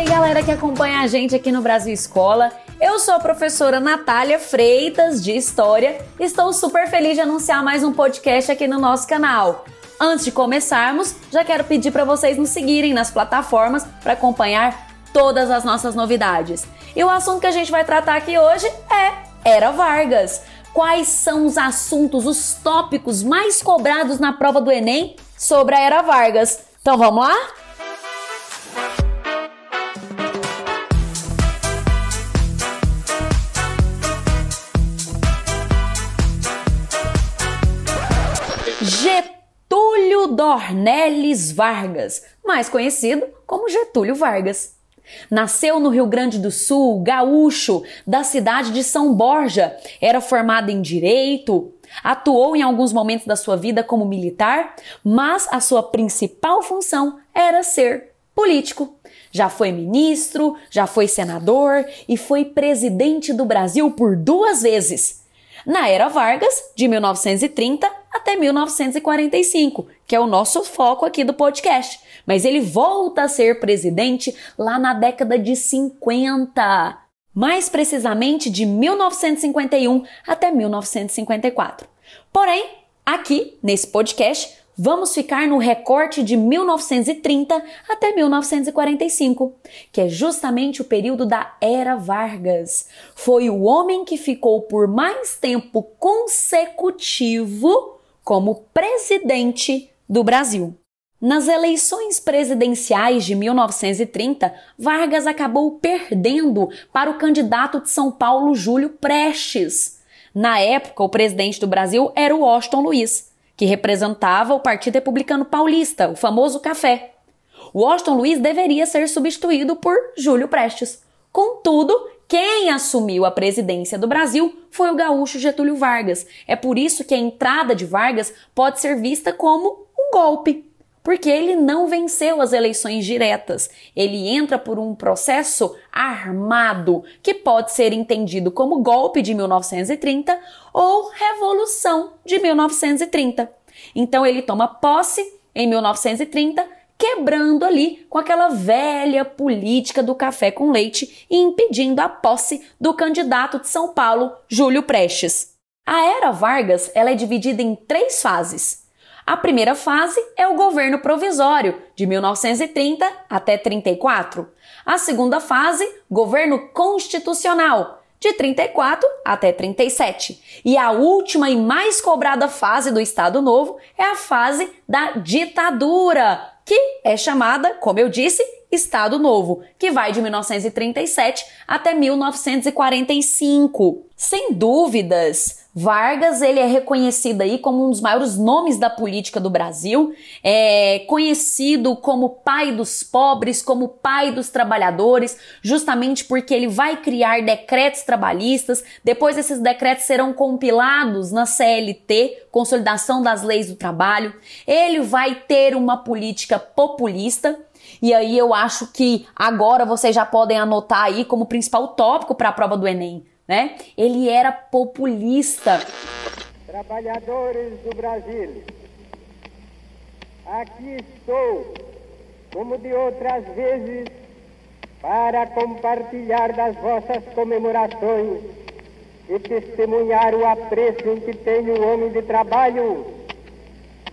aí, galera que acompanha a gente aqui no Brasil Escola. Eu sou a professora Natália Freitas de História. Estou super feliz de anunciar mais um podcast aqui no nosso canal. Antes de começarmos, já quero pedir para vocês nos seguirem nas plataformas para acompanhar todas as nossas novidades. E o assunto que a gente vai tratar aqui hoje é Era Vargas. Quais são os assuntos, os tópicos mais cobrados na prova do Enem sobre a Era Vargas? Então vamos lá? Dornelles Vargas, mais conhecido como Getúlio Vargas. Nasceu no Rio Grande do Sul, gaúcho, da cidade de São Borja. Era formado em direito, atuou em alguns momentos da sua vida como militar, mas a sua principal função era ser político. Já foi ministro, já foi senador e foi presidente do Brasil por duas vezes na era Vargas, de 1930 até 1945, que é o nosso foco aqui do podcast. Mas ele volta a ser presidente lá na década de 50, mais precisamente de 1951 até 1954. Porém, aqui nesse podcast, Vamos ficar no recorte de 1930 até 1945, que é justamente o período da Era Vargas. Foi o homem que ficou por mais tempo consecutivo como presidente do Brasil. Nas eleições presidenciais de 1930, Vargas acabou perdendo para o candidato de São Paulo, Júlio Prestes. Na época, o presidente do Brasil era o Washington Luiz que representava o Partido Republicano Paulista, o famoso Café. Washington Luiz deveria ser substituído por Júlio Prestes. Contudo, quem assumiu a presidência do Brasil foi o gaúcho Getúlio Vargas. É por isso que a entrada de Vargas pode ser vista como um golpe porque ele não venceu as eleições diretas. Ele entra por um processo armado, que pode ser entendido como golpe de 1930 ou revolução de 1930. Então ele toma posse em 1930, quebrando ali com aquela velha política do café com leite e impedindo a posse do candidato de São Paulo, Júlio Prestes. A era Vargas ela é dividida em três fases. A primeira fase é o governo provisório, de 1930 até 34. A segunda fase, governo constitucional, de 34 até 37. E a última e mais cobrada fase do Estado Novo é a fase da ditadura, que é chamada, como eu disse, Estado Novo, que vai de 1937 até 1945. Sem dúvidas, Vargas ele é reconhecido aí como um dos maiores nomes da política do Brasil, é conhecido como pai dos pobres, como pai dos trabalhadores, justamente porque ele vai criar decretos trabalhistas. Depois esses decretos serão compilados na CLT, Consolidação das Leis do Trabalho. Ele vai ter uma política populista. E aí eu acho que agora vocês já podem anotar aí como principal tópico para a prova do Enem né? Ele era populista. Trabalhadores do Brasil, aqui estou, como de outras vezes, para compartilhar das vossas comemorações e testemunhar o apreço em que tenho o homem de trabalho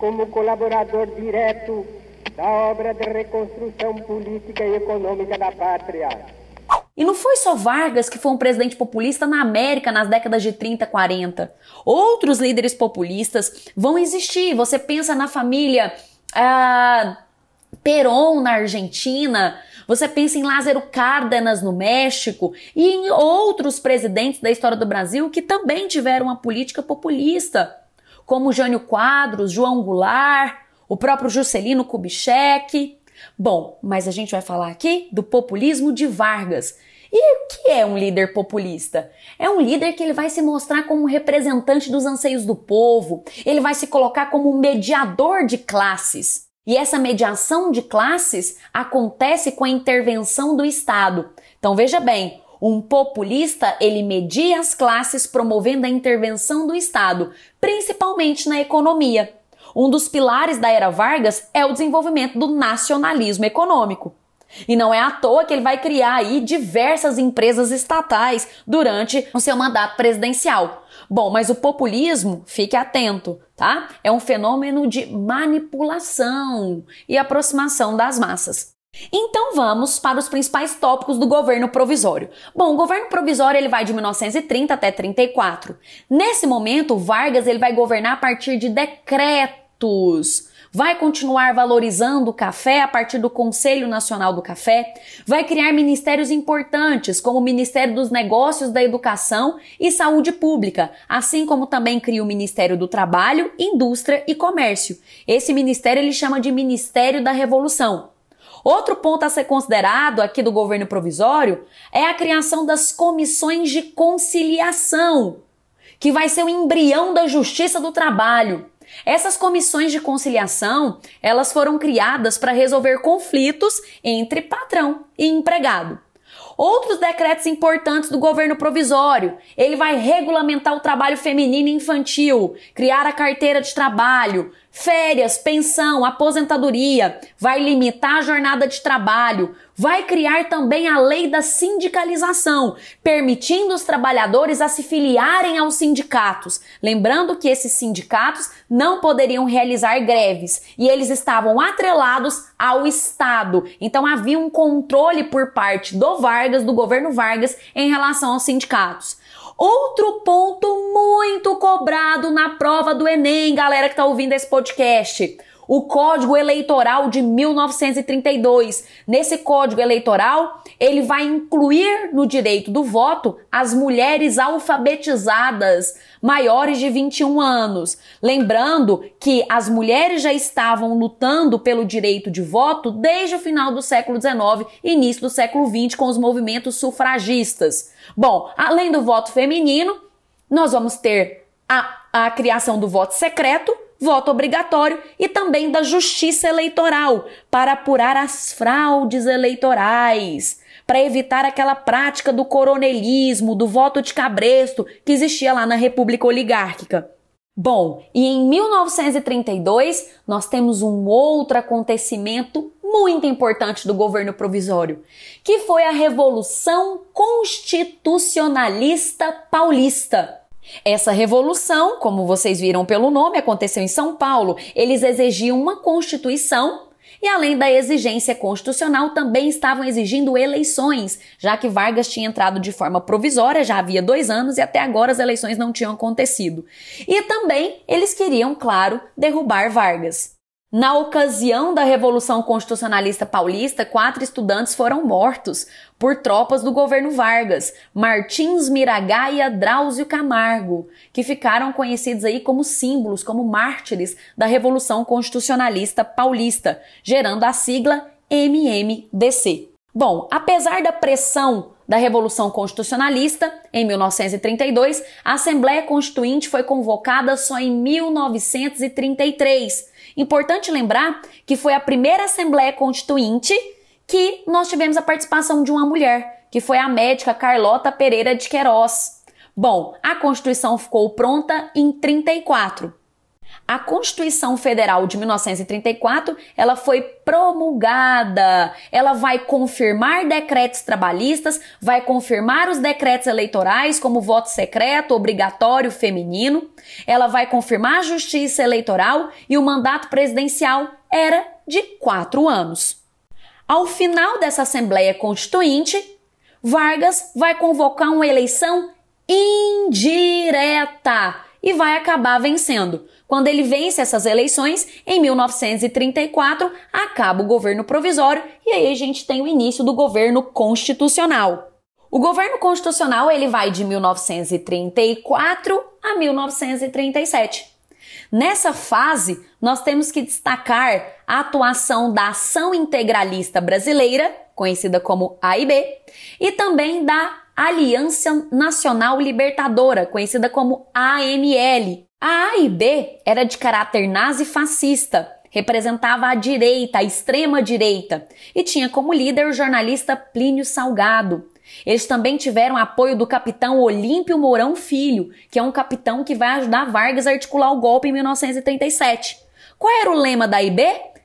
como colaborador direto da obra de reconstrução política e econômica da pátria. E não foi só Vargas que foi um presidente populista na América nas décadas de 30, 40. Outros líderes populistas vão existir. Você pensa na família ah, Perón na Argentina, você pensa em Lázaro Cárdenas no México e em outros presidentes da história do Brasil que também tiveram uma política populista, como Jânio Quadros, João Goulart, o próprio Juscelino Kubitschek. Bom, mas a gente vai falar aqui do populismo de Vargas, e o que é um líder populista? É um líder que ele vai se mostrar como um representante dos anseios do povo, ele vai se colocar como um mediador de classes. E essa mediação de classes acontece com a intervenção do Estado. Então veja bem, um populista, ele media as classes promovendo a intervenção do Estado, principalmente na economia. Um dos pilares da era Vargas é o desenvolvimento do nacionalismo econômico. E não é à toa que ele vai criar aí diversas empresas estatais durante o seu mandato presidencial. Bom, mas o populismo, fique atento, tá? É um fenômeno de manipulação e aproximação das massas. Então vamos para os principais tópicos do governo provisório. Bom, o governo provisório ele vai de 1930 até 34. Nesse momento, Vargas ele vai governar a partir de decretos vai continuar valorizando o café a partir do Conselho Nacional do Café, vai criar ministérios importantes, como o Ministério dos Negócios da Educação e Saúde Pública, assim como também cria o Ministério do Trabalho, Indústria e Comércio. Esse ministério ele chama de Ministério da Revolução. Outro ponto a ser considerado aqui do governo provisório é a criação das comissões de conciliação, que vai ser o embrião da justiça do trabalho. Essas comissões de conciliação, elas foram criadas para resolver conflitos entre patrão e empregado. Outros decretos importantes do governo provisório. Ele vai regulamentar o trabalho feminino e infantil, criar a carteira de trabalho, férias, pensão, aposentadoria, vai limitar a jornada de trabalho, vai criar também a lei da sindicalização, permitindo os trabalhadores a se filiarem aos sindicatos. Lembrando que esses sindicatos não poderiam realizar greves e eles estavam atrelados ao Estado. Então havia um controle por parte do Vargas, do governo Vargas, em relação aos sindicatos. Outro ponto muito cobrado na prova do Enem, galera que está ouvindo esse podcast o Código Eleitoral de 1932. Nesse Código Eleitoral, ele vai incluir no direito do voto as mulheres alfabetizadas maiores de 21 anos. Lembrando que as mulheres já estavam lutando pelo direito de voto desde o final do século XIX e início do século XX com os movimentos sufragistas. Bom, além do voto feminino, nós vamos ter a, a criação do voto secreto, voto obrigatório e também da justiça eleitoral para apurar as fraudes eleitorais, para evitar aquela prática do coronelismo, do voto de cabresto que existia lá na República Oligárquica. Bom, e em 1932 nós temos um outro acontecimento muito importante do governo provisório, que foi a Revolução Constitucionalista Paulista. Essa revolução, como vocês viram pelo nome, aconteceu em São Paulo. Eles exigiam uma constituição e, além da exigência constitucional, também estavam exigindo eleições, já que Vargas tinha entrado de forma provisória já havia dois anos e até agora as eleições não tinham acontecido. E também eles queriam, claro, derrubar Vargas. Na ocasião da Revolução Constitucionalista Paulista, quatro estudantes foram mortos por tropas do governo Vargas, Martins Miragaia, Drauzio Camargo, que ficaram conhecidos aí como símbolos, como mártires da Revolução Constitucionalista Paulista, gerando a sigla MMDC. Bom, apesar da pressão da Revolução Constitucionalista, em 1932, a Assembleia Constituinte foi convocada só em 1933 Importante lembrar que foi a primeira Assembleia Constituinte que nós tivemos a participação de uma mulher, que foi a médica Carlota Pereira de Queiroz. Bom, a Constituição ficou pronta em 34. A Constituição Federal de 1934, ela foi promulgada. Ela vai confirmar decretos trabalhistas, vai confirmar os decretos eleitorais como voto secreto obrigatório feminino. Ela vai confirmar a justiça eleitoral e o mandato presidencial era de quatro anos. Ao final dessa Assembleia Constituinte, Vargas vai convocar uma eleição indireta e vai acabar vencendo. Quando ele vence essas eleições, em 1934, acaba o governo provisório e aí a gente tem o início do governo constitucional. O governo constitucional ele vai de 1934 a 1937. Nessa fase, nós temos que destacar a atuação da Ação Integralista Brasileira, conhecida como AIB, e também da Aliança Nacional Libertadora, conhecida como ANL, a A e B era de caráter nazi-fascista, representava a direita, a extrema direita, e tinha como líder o jornalista Plínio Salgado. Eles também tiveram apoio do capitão Olímpio Mourão Filho, que é um capitão que vai ajudar Vargas a articular o golpe em 1937. Qual era o lema da IB?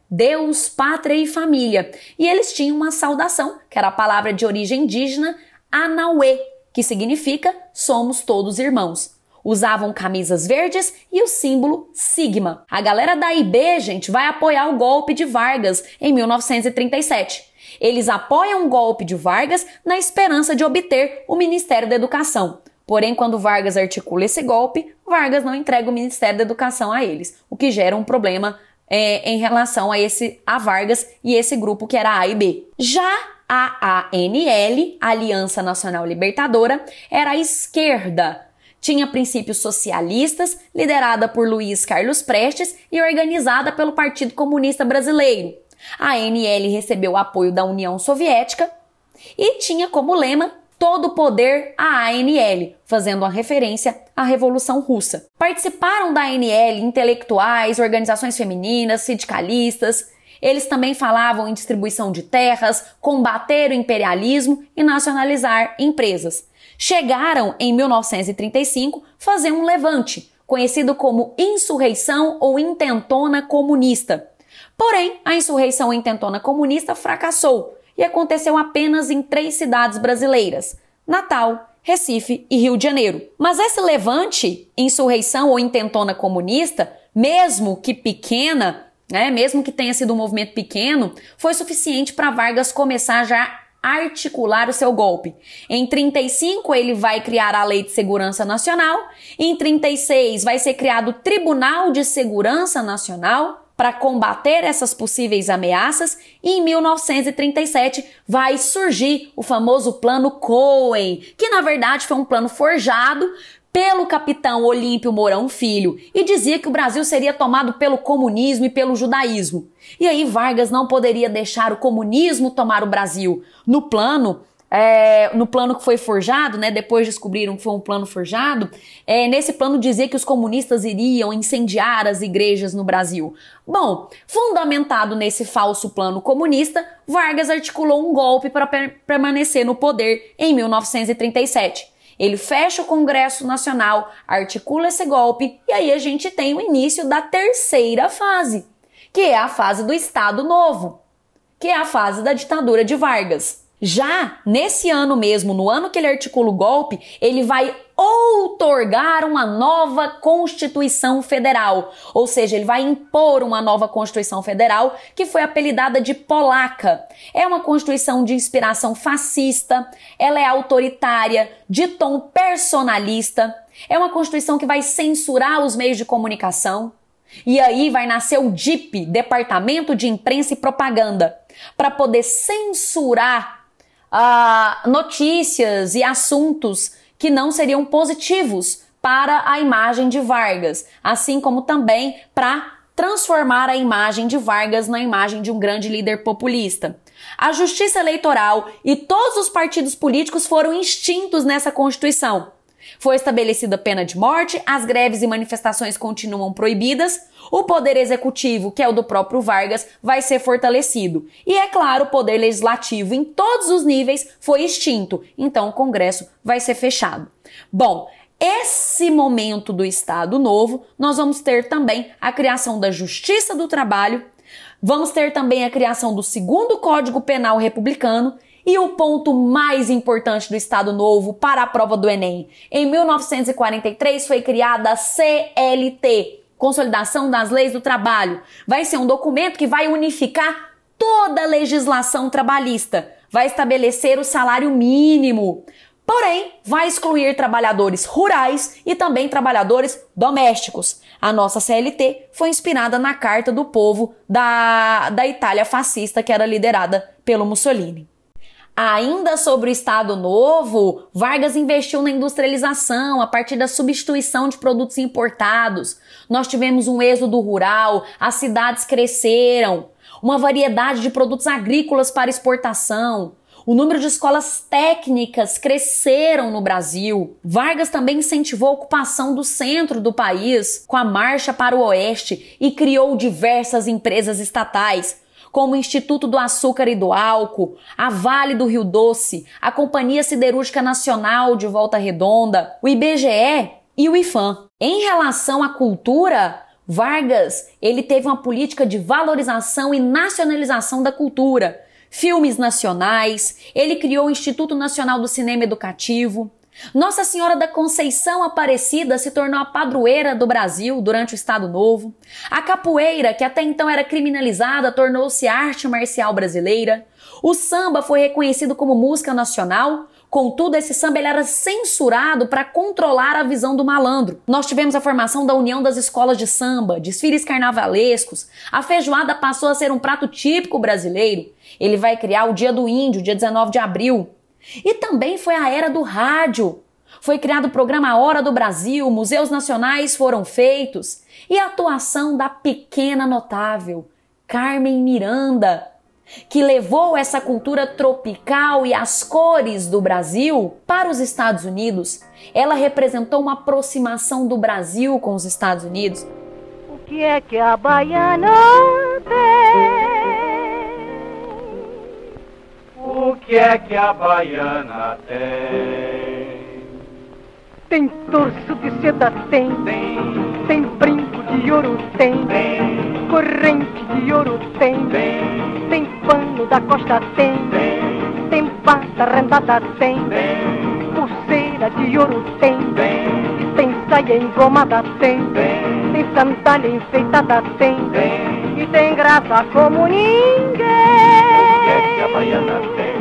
Deus, pátria e família. E eles tinham uma saudação, que era a palavra de origem indígena Anauê, que significa somos todos irmãos. Usavam camisas verdes e o símbolo sigma. A galera da IB, gente, vai apoiar o golpe de Vargas em 1937. Eles apoiam o golpe de Vargas na esperança de obter o Ministério da Educação. Porém, quando Vargas articula esse golpe, Vargas não entrega o Ministério da Educação a eles, o que gera um problema é, em relação a esse a Vargas e esse grupo que era A e B. Já a ANL, Aliança Nacional Libertadora, era a esquerda. Tinha princípios socialistas, liderada por Luiz Carlos Prestes e organizada pelo Partido Comunista Brasileiro. A ANL recebeu o apoio da União Soviética e tinha como lema todo o poder à ANL, fazendo uma referência à Revolução Russa. Participaram da ANL intelectuais, organizações femininas, sindicalistas. Eles também falavam em distribuição de terras, combater o imperialismo e nacionalizar empresas. Chegaram, em 1935, fazer um levante, conhecido como insurreição ou intentona comunista. Porém, a insurreição intentona comunista fracassou e aconteceu apenas em três cidades brasileiras: Natal, Recife e Rio de Janeiro. Mas esse levante, insurreição ou intentona comunista, mesmo que pequena, né, mesmo que tenha sido um movimento pequeno, foi suficiente para Vargas começar já a articular o seu golpe. Em 35 ele vai criar a Lei de Segurança Nacional, em 36 vai ser criado o Tribunal de Segurança Nacional para combater essas possíveis ameaças e em 1937 vai surgir o famoso Plano Cohen, que na verdade foi um plano forjado pelo capitão Olímpio Mourão Filho e dizia que o Brasil seria tomado pelo comunismo e pelo judaísmo. E aí Vargas não poderia deixar o comunismo tomar o Brasil. No plano, é, no plano que foi forjado, né, depois descobriram que foi um plano forjado, é, nesse plano dizia que os comunistas iriam incendiar as igrejas no Brasil. Bom, fundamentado nesse falso plano comunista, Vargas articulou um golpe para per permanecer no poder em 1937. Ele fecha o Congresso Nacional, articula esse golpe e aí a gente tem o início da terceira fase, que é a fase do Estado Novo, que é a fase da ditadura de Vargas. Já nesse ano mesmo, no ano que ele articula o golpe, ele vai outorgar uma nova Constituição Federal, ou seja, ele vai impor uma nova Constituição Federal que foi apelidada de Polaca. É uma Constituição de inspiração fascista, ela é autoritária, de tom personalista, é uma Constituição que vai censurar os meios de comunicação. E aí vai nascer o DIP, Departamento de Imprensa e Propaganda, para poder censurar uh, notícias e assuntos que não seriam positivos para a imagem de Vargas, assim como também para transformar a imagem de Vargas na imagem de um grande líder populista. A justiça eleitoral e todos os partidos políticos foram extintos nessa Constituição. Foi estabelecida pena de morte, as greves e manifestações continuam proibidas, o poder executivo, que é o do próprio Vargas, vai ser fortalecido. E é claro, o poder legislativo em todos os níveis foi extinto, então o Congresso vai ser fechado. Bom, esse momento do Estado Novo, nós vamos ter também a criação da Justiça do Trabalho, vamos ter também a criação do segundo Código Penal Republicano e o ponto mais importante do Estado Novo para a prova do Enem. Em 1943 foi criada a CLT, Consolidação das Leis do Trabalho. Vai ser um documento que vai unificar toda a legislação trabalhista, vai estabelecer o salário mínimo. Porém, vai excluir trabalhadores rurais e também trabalhadores domésticos. A nossa CLT foi inspirada na Carta do Povo da, da Itália fascista, que era liderada pelo Mussolini. Ainda sobre o Estado Novo, Vargas investiu na industrialização a partir da substituição de produtos importados. Nós tivemos um êxodo rural, as cidades cresceram, uma variedade de produtos agrícolas para exportação. O número de escolas técnicas cresceram no Brasil. Vargas também incentivou a ocupação do centro do país com a marcha para o oeste e criou diversas empresas estatais, como o Instituto do Açúcar e do Álcool, a Vale do Rio Doce, a Companhia Siderúrgica Nacional de Volta Redonda, o IBGE e o IFAM. Em relação à cultura, Vargas, ele teve uma política de valorização e nacionalização da cultura, filmes nacionais, ele criou o Instituto Nacional do Cinema Educativo. Nossa Senhora da Conceição Aparecida se tornou a padroeira do Brasil durante o Estado Novo. A capoeira, que até então era criminalizada, tornou-se arte marcial brasileira. O samba foi reconhecido como música nacional. Contudo, esse samba era censurado para controlar a visão do malandro. Nós tivemos a formação da União das Escolas de Samba, desfiles carnavalescos. A feijoada passou a ser um prato típico brasileiro. Ele vai criar o Dia do Índio, dia 19 de abril. E também foi a era do rádio. Foi criado o programa Hora do Brasil, museus nacionais foram feitos e a atuação da pequena notável Carmen Miranda, que levou essa cultura tropical e as cores do Brasil para os Estados Unidos. Ela representou uma aproximação do Brasil com os Estados Unidos. O que é que a baiana tem? Que é que a baiana tem? Tem torso de seda, tem. Tem, Tem brinco de ouro, tem. tem, Corrente de ouro, tem. tem, Tem pano da costa, tem. tem, Tem bata rendada, tem. tem, Pulseira de ouro, tem. tem, E tem saia engomada, tem. tem, Tem sandália enfeitada, tem. tem. E tem graça como O que é que a ninguém. baiana tem?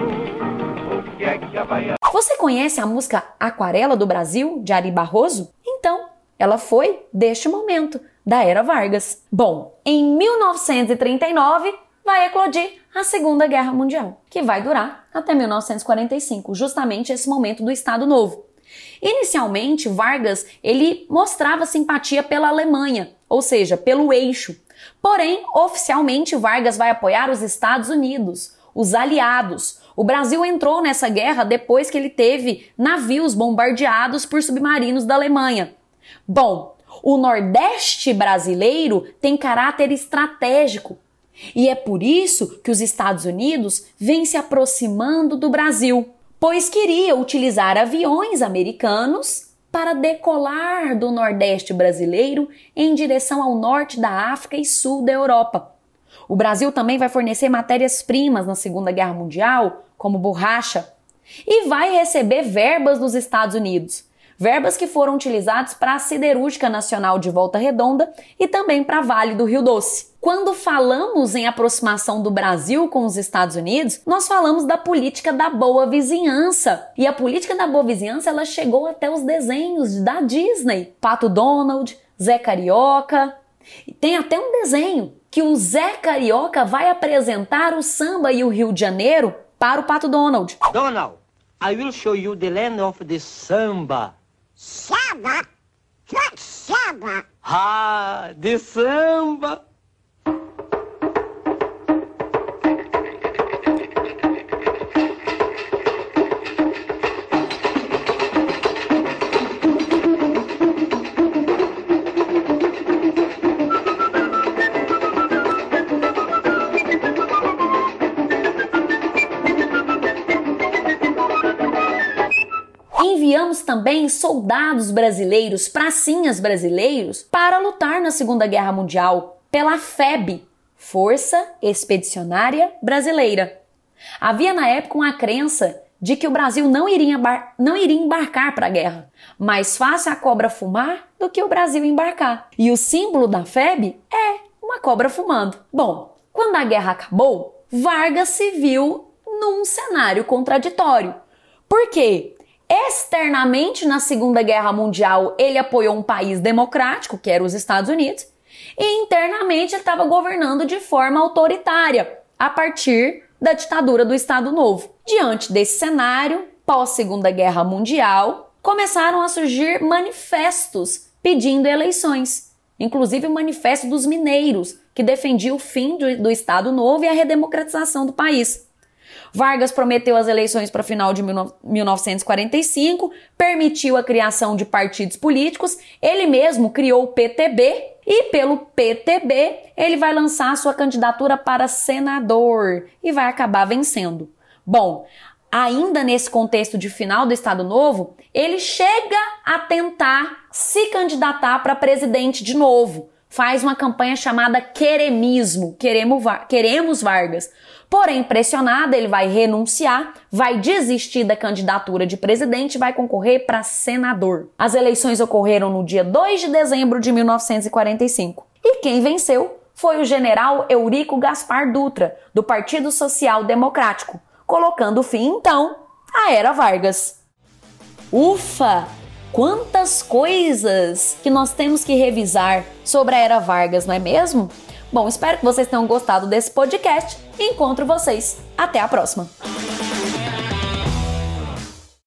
Você conhece a música Aquarela do Brasil, de Ari Barroso? Então, ela foi deste momento, da Era Vargas. Bom, em 1939 vai eclodir a Segunda Guerra Mundial, que vai durar até 1945, justamente esse momento do Estado Novo. Inicialmente, Vargas ele mostrava simpatia pela Alemanha, ou seja, pelo eixo. Porém, oficialmente, Vargas vai apoiar os Estados Unidos, os aliados. O Brasil entrou nessa guerra depois que ele teve navios bombardeados por submarinos da Alemanha. Bom, o Nordeste brasileiro tem caráter estratégico. E é por isso que os Estados Unidos vêm se aproximando do Brasil, pois queria utilizar aviões americanos para decolar do Nordeste brasileiro em direção ao norte da África e sul da Europa. O Brasil também vai fornecer matérias-primas na Segunda Guerra Mundial, como borracha, e vai receber verbas dos Estados Unidos. Verbas que foram utilizadas para a Siderúrgica Nacional de Volta Redonda e também para Vale do Rio Doce. Quando falamos em aproximação do Brasil com os Estados Unidos, nós falamos da política da boa vizinhança. E a política da boa vizinhança ela chegou até os desenhos da Disney. Pato Donald, Zé Carioca. E tem até um desenho que o Zé Carioca vai apresentar o samba e o Rio de Janeiro para o Pato Donald. Donald, I will show you the land of the samba. Samba? What samba? Ah, the samba. Também soldados brasileiros, pracinhas brasileiros, para lutar na Segunda Guerra Mundial pela FEB, Força Expedicionária Brasileira. Havia na época uma crença de que o Brasil não iria, não iria embarcar para a guerra. Mais fácil a cobra fumar do que o Brasil embarcar. E o símbolo da FEB é uma cobra fumando. Bom, quando a guerra acabou, Vargas se viu num cenário contraditório. Por quê? Externamente, na Segunda Guerra Mundial, ele apoiou um país democrático, que era os Estados Unidos, e internamente ele estava governando de forma autoritária, a partir da ditadura do Estado Novo. Diante desse cenário, pós-Segunda Guerra Mundial, começaram a surgir manifestos pedindo eleições, inclusive o Manifesto dos Mineiros, que defendia o fim do, do Estado Novo e a redemocratização do país. Vargas prometeu as eleições para final de 1945, permitiu a criação de partidos políticos, ele mesmo criou o PTB e pelo PTB ele vai lançar sua candidatura para senador e vai acabar vencendo. Bom, ainda nesse contexto de final do Estado Novo, ele chega a tentar se candidatar para presidente de novo, faz uma campanha chamada Queremismo, Queremos, Queremos Vargas. Porém, pressionado, ele vai renunciar, vai desistir da candidatura de presidente e vai concorrer para senador. As eleições ocorreram no dia 2 de dezembro de 1945. E quem venceu foi o general Eurico Gaspar Dutra, do Partido Social Democrático, colocando fim, então, à Era Vargas. Ufa! Quantas coisas que nós temos que revisar sobre a Era Vargas, não é mesmo? Bom, espero que vocês tenham gostado desse podcast encontro vocês. Até a próxima!